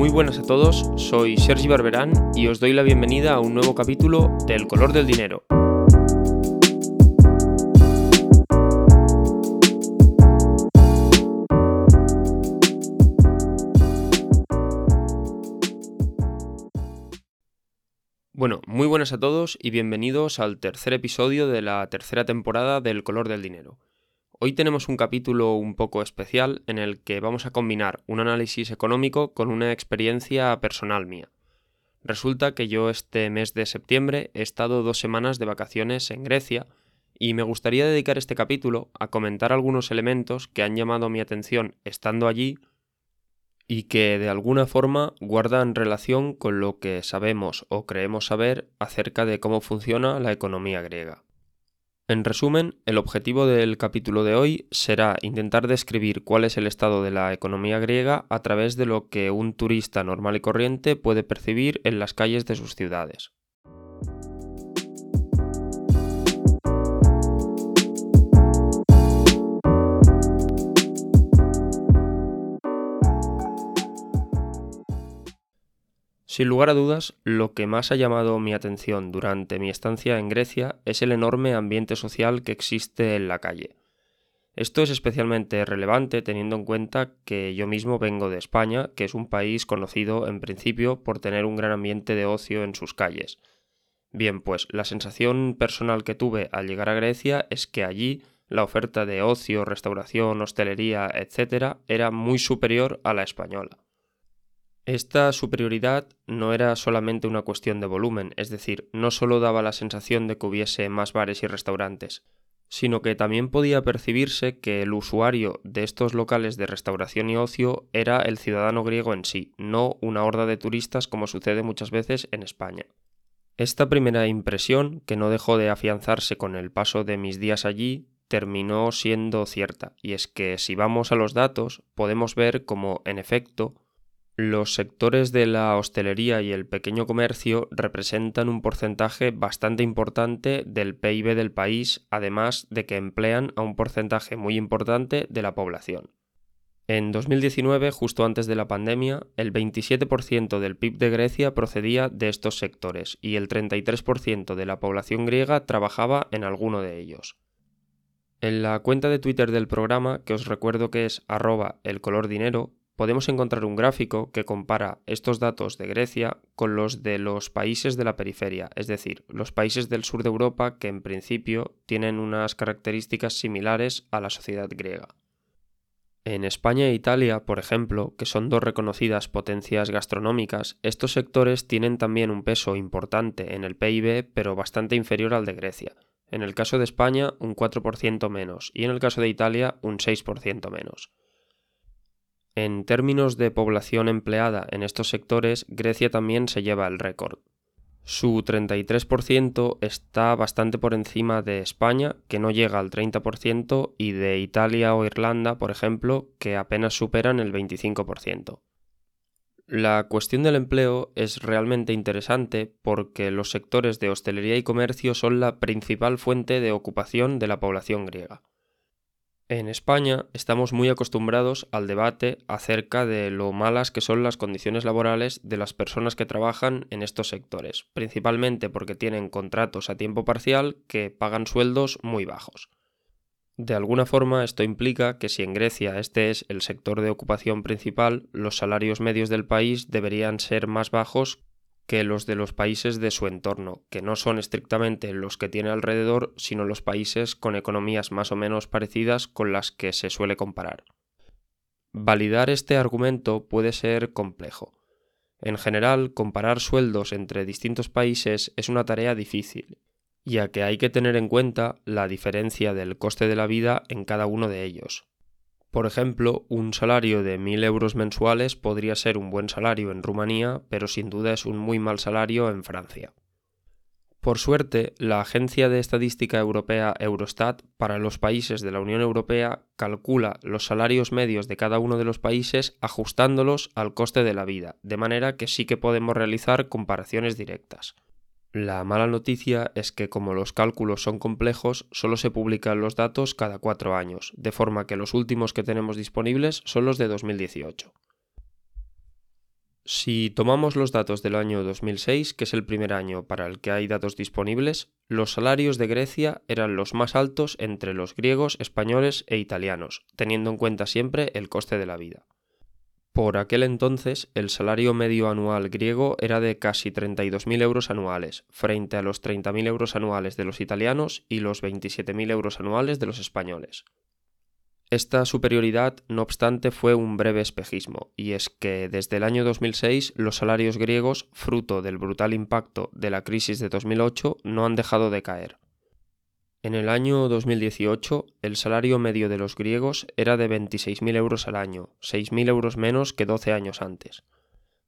Muy buenas a todos, soy Sergi Barberán y os doy la bienvenida a un nuevo capítulo del color del dinero. Bueno, muy buenas a todos y bienvenidos al tercer episodio de la tercera temporada del color del dinero. Hoy tenemos un capítulo un poco especial en el que vamos a combinar un análisis económico con una experiencia personal mía. Resulta que yo este mes de septiembre he estado dos semanas de vacaciones en Grecia y me gustaría dedicar este capítulo a comentar algunos elementos que han llamado mi atención estando allí y que de alguna forma guardan relación con lo que sabemos o creemos saber acerca de cómo funciona la economía griega. En resumen, el objetivo del capítulo de hoy será intentar describir cuál es el estado de la economía griega a través de lo que un turista normal y corriente puede percibir en las calles de sus ciudades. Sin lugar a dudas, lo que más ha llamado mi atención durante mi estancia en Grecia es el enorme ambiente social que existe en la calle. Esto es especialmente relevante teniendo en cuenta que yo mismo vengo de España, que es un país conocido en principio por tener un gran ambiente de ocio en sus calles. Bien, pues la sensación personal que tuve al llegar a Grecia es que allí la oferta de ocio, restauración, hostelería, etc. era muy superior a la española. Esta superioridad no era solamente una cuestión de volumen, es decir, no solo daba la sensación de que hubiese más bares y restaurantes, sino que también podía percibirse que el usuario de estos locales de restauración y ocio era el ciudadano griego en sí, no una horda de turistas como sucede muchas veces en España. Esta primera impresión, que no dejó de afianzarse con el paso de mis días allí, terminó siendo cierta, y es que si vamos a los datos podemos ver como, en efecto, los sectores de la hostelería y el pequeño comercio representan un porcentaje bastante importante del PIB del país, además de que emplean a un porcentaje muy importante de la población. En 2019, justo antes de la pandemia, el 27% del PIB de Grecia procedía de estos sectores y el 33% de la población griega trabajaba en alguno de ellos. En la cuenta de Twitter del programa, que os recuerdo que es arroba el color dinero, podemos encontrar un gráfico que compara estos datos de Grecia con los de los países de la periferia, es decir, los países del sur de Europa que en principio tienen unas características similares a la sociedad griega. En España e Italia, por ejemplo, que son dos reconocidas potencias gastronómicas, estos sectores tienen también un peso importante en el PIB, pero bastante inferior al de Grecia. En el caso de España, un 4% menos, y en el caso de Italia, un 6% menos. En términos de población empleada en estos sectores, Grecia también se lleva el récord. Su 33% está bastante por encima de España, que no llega al 30%, y de Italia o Irlanda, por ejemplo, que apenas superan el 25%. La cuestión del empleo es realmente interesante porque los sectores de hostelería y comercio son la principal fuente de ocupación de la población griega. En España estamos muy acostumbrados al debate acerca de lo malas que son las condiciones laborales de las personas que trabajan en estos sectores, principalmente porque tienen contratos a tiempo parcial que pagan sueldos muy bajos. De alguna forma esto implica que si en Grecia este es el sector de ocupación principal, los salarios medios del país deberían ser más bajos que los de los países de su entorno, que no son estrictamente los que tiene alrededor, sino los países con economías más o menos parecidas con las que se suele comparar. Validar este argumento puede ser complejo. En general, comparar sueldos entre distintos países es una tarea difícil, ya que hay que tener en cuenta la diferencia del coste de la vida en cada uno de ellos. Por ejemplo, un salario de 1.000 euros mensuales podría ser un buen salario en Rumanía, pero sin duda es un muy mal salario en Francia. Por suerte, la Agencia de Estadística Europea Eurostat para los países de la Unión Europea calcula los salarios medios de cada uno de los países ajustándolos al coste de la vida, de manera que sí que podemos realizar comparaciones directas. La mala noticia es que como los cálculos son complejos, solo se publican los datos cada cuatro años, de forma que los últimos que tenemos disponibles son los de 2018. Si tomamos los datos del año 2006, que es el primer año para el que hay datos disponibles, los salarios de Grecia eran los más altos entre los griegos, españoles e italianos, teniendo en cuenta siempre el coste de la vida. Por aquel entonces, el salario medio anual griego era de casi 32.000 euros anuales, frente a los 30.000 euros anuales de los italianos y los 27.000 euros anuales de los españoles. Esta superioridad, no obstante, fue un breve espejismo, y es que desde el año 2006 los salarios griegos, fruto del brutal impacto de la crisis de 2008, no han dejado de caer. En el año 2018, el salario medio de los griegos era de 26.000 euros al año, 6.000 euros menos que 12 años antes.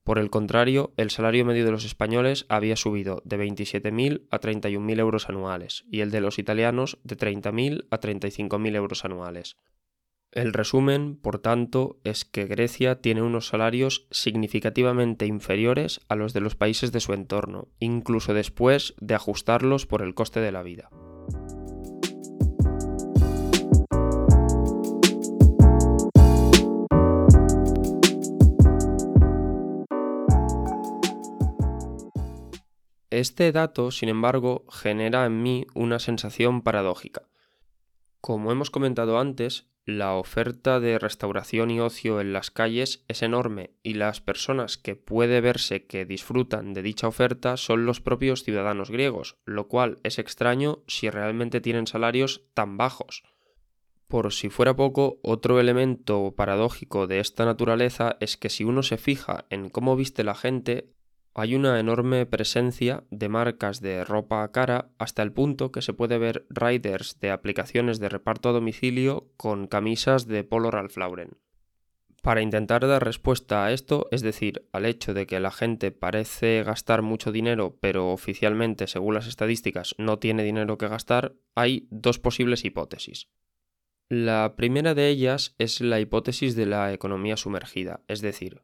Por el contrario, el salario medio de los españoles había subido de 27.000 a 31.000 euros anuales y el de los italianos de 30.000 a 35.000 euros anuales. El resumen, por tanto, es que Grecia tiene unos salarios significativamente inferiores a los de los países de su entorno, incluso después de ajustarlos por el coste de la vida. Este dato, sin embargo, genera en mí una sensación paradójica. Como hemos comentado antes, la oferta de restauración y ocio en las calles es enorme y las personas que puede verse que disfrutan de dicha oferta son los propios ciudadanos griegos, lo cual es extraño si realmente tienen salarios tan bajos. Por si fuera poco, otro elemento paradójico de esta naturaleza es que si uno se fija en cómo viste la gente, hay una enorme presencia de marcas de ropa cara hasta el punto que se puede ver riders de aplicaciones de reparto a domicilio con camisas de Polo Ralph Lauren. Para intentar dar respuesta a esto, es decir, al hecho de que la gente parece gastar mucho dinero, pero oficialmente, según las estadísticas, no tiene dinero que gastar, hay dos posibles hipótesis. La primera de ellas es la hipótesis de la economía sumergida, es decir,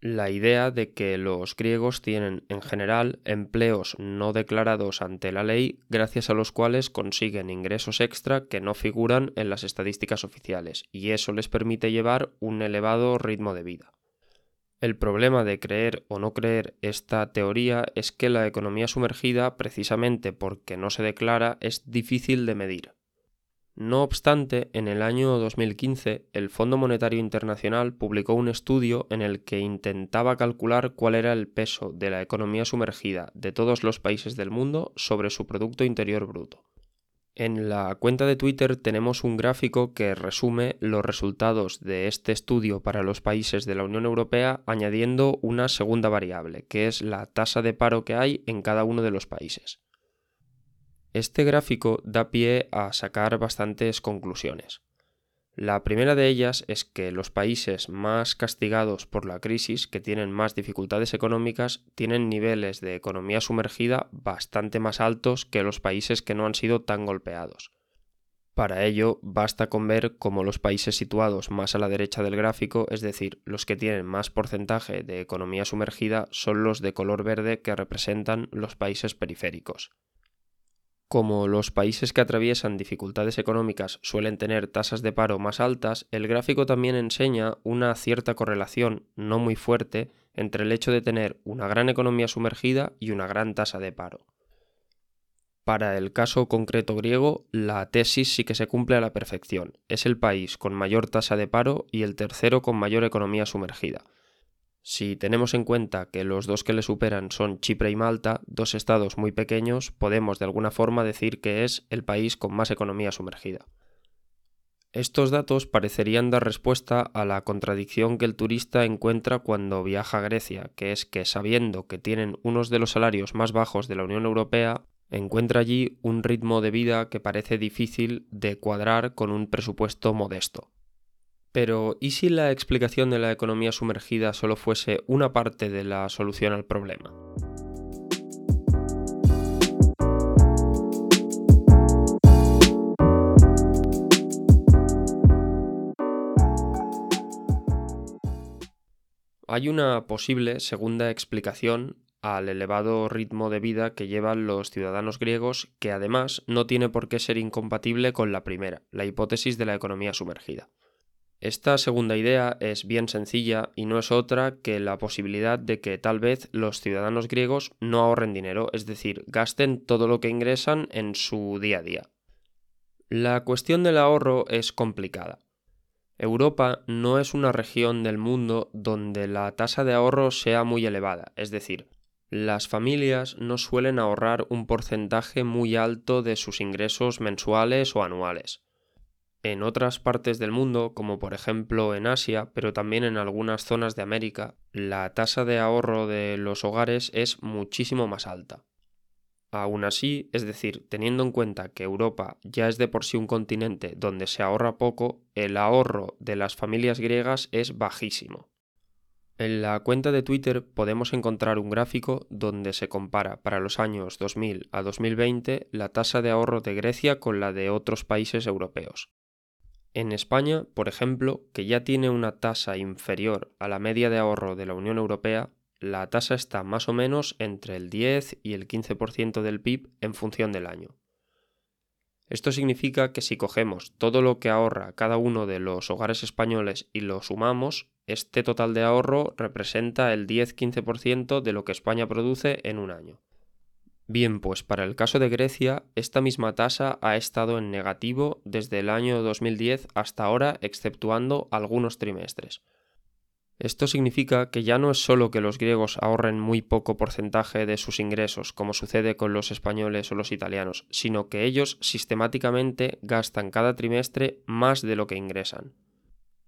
la idea de que los griegos tienen en general empleos no declarados ante la ley gracias a los cuales consiguen ingresos extra que no figuran en las estadísticas oficiales y eso les permite llevar un elevado ritmo de vida. El problema de creer o no creer esta teoría es que la economía sumergida, precisamente porque no se declara, es difícil de medir. No obstante, en el año 2015 el Fondo Monetario Internacional publicó un estudio en el que intentaba calcular cuál era el peso de la economía sumergida de todos los países del mundo sobre su Producto Interior Bruto. En la cuenta de Twitter tenemos un gráfico que resume los resultados de este estudio para los países de la Unión Europea añadiendo una segunda variable, que es la tasa de paro que hay en cada uno de los países. Este gráfico da pie a sacar bastantes conclusiones. La primera de ellas es que los países más castigados por la crisis, que tienen más dificultades económicas, tienen niveles de economía sumergida bastante más altos que los países que no han sido tan golpeados. Para ello, basta con ver cómo los países situados más a la derecha del gráfico, es decir, los que tienen más porcentaje de economía sumergida, son los de color verde que representan los países periféricos. Como los países que atraviesan dificultades económicas suelen tener tasas de paro más altas, el gráfico también enseña una cierta correlación, no muy fuerte, entre el hecho de tener una gran economía sumergida y una gran tasa de paro. Para el caso concreto griego, la tesis sí que se cumple a la perfección. Es el país con mayor tasa de paro y el tercero con mayor economía sumergida. Si tenemos en cuenta que los dos que le superan son Chipre y Malta, dos estados muy pequeños, podemos de alguna forma decir que es el país con más economía sumergida. Estos datos parecerían dar respuesta a la contradicción que el turista encuentra cuando viaja a Grecia, que es que sabiendo que tienen unos de los salarios más bajos de la Unión Europea, encuentra allí un ritmo de vida que parece difícil de cuadrar con un presupuesto modesto. Pero, ¿y si la explicación de la economía sumergida solo fuese una parte de la solución al problema? Hay una posible segunda explicación al elevado ritmo de vida que llevan los ciudadanos griegos que además no tiene por qué ser incompatible con la primera, la hipótesis de la economía sumergida. Esta segunda idea es bien sencilla y no es otra que la posibilidad de que tal vez los ciudadanos griegos no ahorren dinero, es decir, gasten todo lo que ingresan en su día a día. La cuestión del ahorro es complicada. Europa no es una región del mundo donde la tasa de ahorro sea muy elevada, es decir, las familias no suelen ahorrar un porcentaje muy alto de sus ingresos mensuales o anuales. En otras partes del mundo, como por ejemplo en Asia, pero también en algunas zonas de América, la tasa de ahorro de los hogares es muchísimo más alta. Aún así, es decir, teniendo en cuenta que Europa ya es de por sí un continente donde se ahorra poco, el ahorro de las familias griegas es bajísimo. En la cuenta de Twitter podemos encontrar un gráfico donde se compara para los años 2000 a 2020 la tasa de ahorro de Grecia con la de otros países europeos. En España, por ejemplo, que ya tiene una tasa inferior a la media de ahorro de la Unión Europea, la tasa está más o menos entre el 10 y el 15% del PIB en función del año. Esto significa que si cogemos todo lo que ahorra cada uno de los hogares españoles y lo sumamos, este total de ahorro representa el 10-15% de lo que España produce en un año. Bien, pues para el caso de Grecia, esta misma tasa ha estado en negativo desde el año 2010 hasta ahora, exceptuando algunos trimestres. Esto significa que ya no es solo que los griegos ahorren muy poco porcentaje de sus ingresos, como sucede con los españoles o los italianos, sino que ellos sistemáticamente gastan cada trimestre más de lo que ingresan.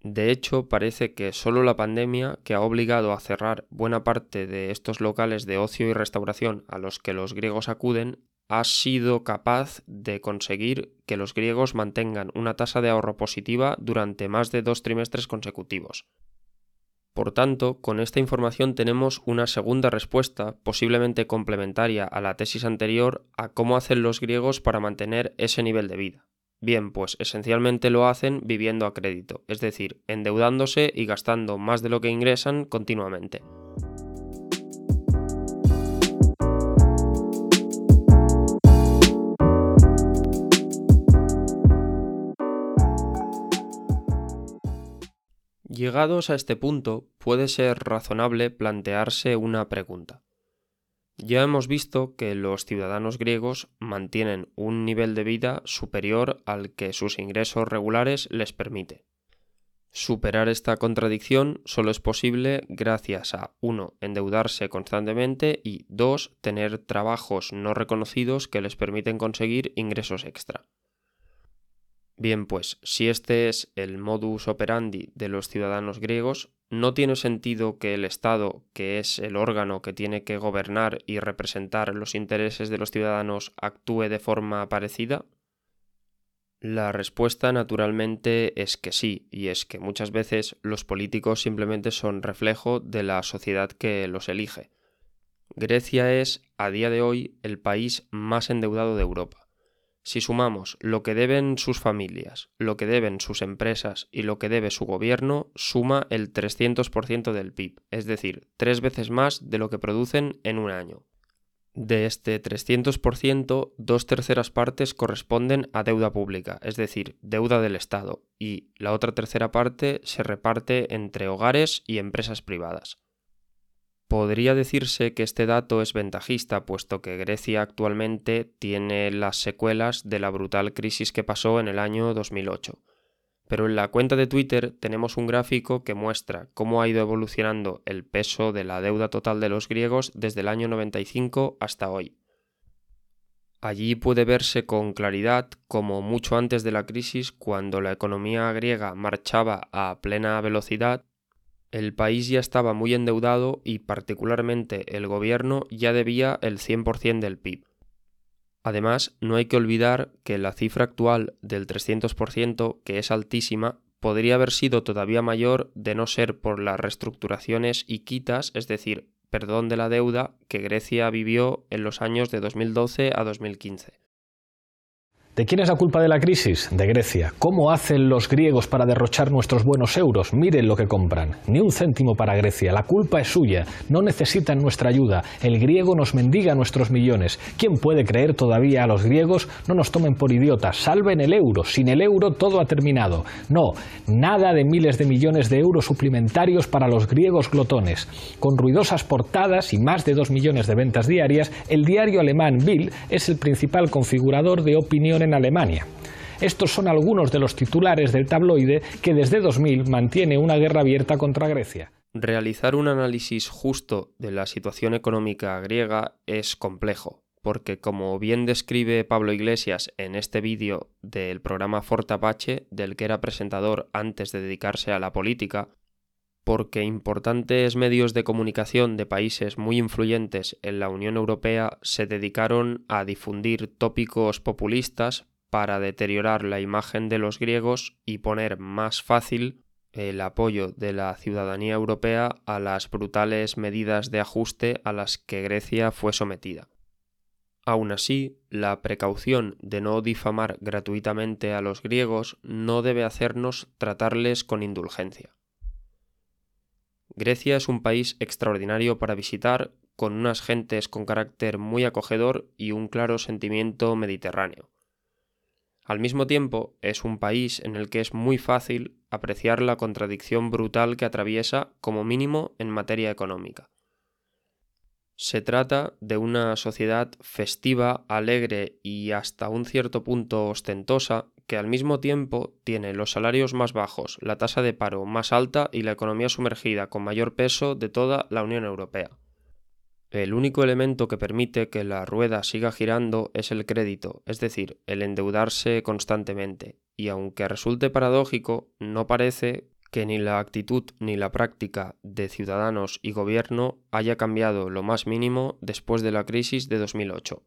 De hecho, parece que solo la pandemia, que ha obligado a cerrar buena parte de estos locales de ocio y restauración a los que los griegos acuden, ha sido capaz de conseguir que los griegos mantengan una tasa de ahorro positiva durante más de dos trimestres consecutivos. Por tanto, con esta información tenemos una segunda respuesta, posiblemente complementaria a la tesis anterior, a cómo hacen los griegos para mantener ese nivel de vida. Bien, pues esencialmente lo hacen viviendo a crédito, es decir, endeudándose y gastando más de lo que ingresan continuamente. Llegados a este punto, puede ser razonable plantearse una pregunta. Ya hemos visto que los ciudadanos griegos mantienen un nivel de vida superior al que sus ingresos regulares les permite. Superar esta contradicción solo es posible gracias a 1. endeudarse constantemente y 2. tener trabajos no reconocidos que les permiten conseguir ingresos extra. Bien, pues si este es el modus operandi de los ciudadanos griegos, ¿no tiene sentido que el Estado, que es el órgano que tiene que gobernar y representar los intereses de los ciudadanos, actúe de forma parecida? La respuesta naturalmente es que sí, y es que muchas veces los políticos simplemente son reflejo de la sociedad que los elige. Grecia es, a día de hoy, el país más endeudado de Europa. Si sumamos lo que deben sus familias, lo que deben sus empresas y lo que debe su gobierno, suma el 300% del PIB, es decir, tres veces más de lo que producen en un año. De este 300%, dos terceras partes corresponden a deuda pública, es decir, deuda del Estado, y la otra tercera parte se reparte entre hogares y empresas privadas. Podría decirse que este dato es ventajista, puesto que Grecia actualmente tiene las secuelas de la brutal crisis que pasó en el año 2008. Pero en la cuenta de Twitter tenemos un gráfico que muestra cómo ha ido evolucionando el peso de la deuda total de los griegos desde el año 95 hasta hoy. Allí puede verse con claridad como mucho antes de la crisis, cuando la economía griega marchaba a plena velocidad, el país ya estaba muy endeudado y particularmente el gobierno ya debía el 100% del PIB. Además, no hay que olvidar que la cifra actual del 300%, que es altísima, podría haber sido todavía mayor de no ser por las reestructuraciones y quitas, es decir, perdón de la deuda que Grecia vivió en los años de 2012 a 2015. ¿De quién es la culpa de la crisis? De Grecia. ¿Cómo hacen los griegos para derrochar nuestros buenos euros? Miren lo que compran. Ni un céntimo para Grecia. La culpa es suya. No necesitan nuestra ayuda. El griego nos mendiga nuestros millones. ¿Quién puede creer todavía a los griegos? No nos tomen por idiotas. Salven el euro. Sin el euro todo ha terminado. No, nada de miles de millones de euros suplementarios para los griegos glotones. Con ruidosas portadas y más de dos millones de ventas diarias, el diario alemán Bill es el principal configurador de opinión en Alemania. Estos son algunos de los titulares del tabloide que desde 2000 mantiene una guerra abierta contra Grecia. Realizar un análisis justo de la situación económica griega es complejo, porque como bien describe Pablo Iglesias en este vídeo del programa Fortapache, del que era presentador antes de dedicarse a la política, porque importantes medios de comunicación de países muy influyentes en la Unión Europea se dedicaron a difundir tópicos populistas para deteriorar la imagen de los griegos y poner más fácil el apoyo de la ciudadanía europea a las brutales medidas de ajuste a las que Grecia fue sometida. Aún así, la precaución de no difamar gratuitamente a los griegos no debe hacernos tratarles con indulgencia. Grecia es un país extraordinario para visitar, con unas gentes con carácter muy acogedor y un claro sentimiento mediterráneo. Al mismo tiempo, es un país en el que es muy fácil apreciar la contradicción brutal que atraviesa, como mínimo, en materia económica. Se trata de una sociedad festiva, alegre y hasta un cierto punto ostentosa que al mismo tiempo tiene los salarios más bajos, la tasa de paro más alta y la economía sumergida con mayor peso de toda la Unión Europea. El único elemento que permite que la rueda siga girando es el crédito, es decir, el endeudarse constantemente, y aunque resulte paradójico, no parece que ni la actitud ni la práctica de ciudadanos y gobierno haya cambiado lo más mínimo después de la crisis de 2008.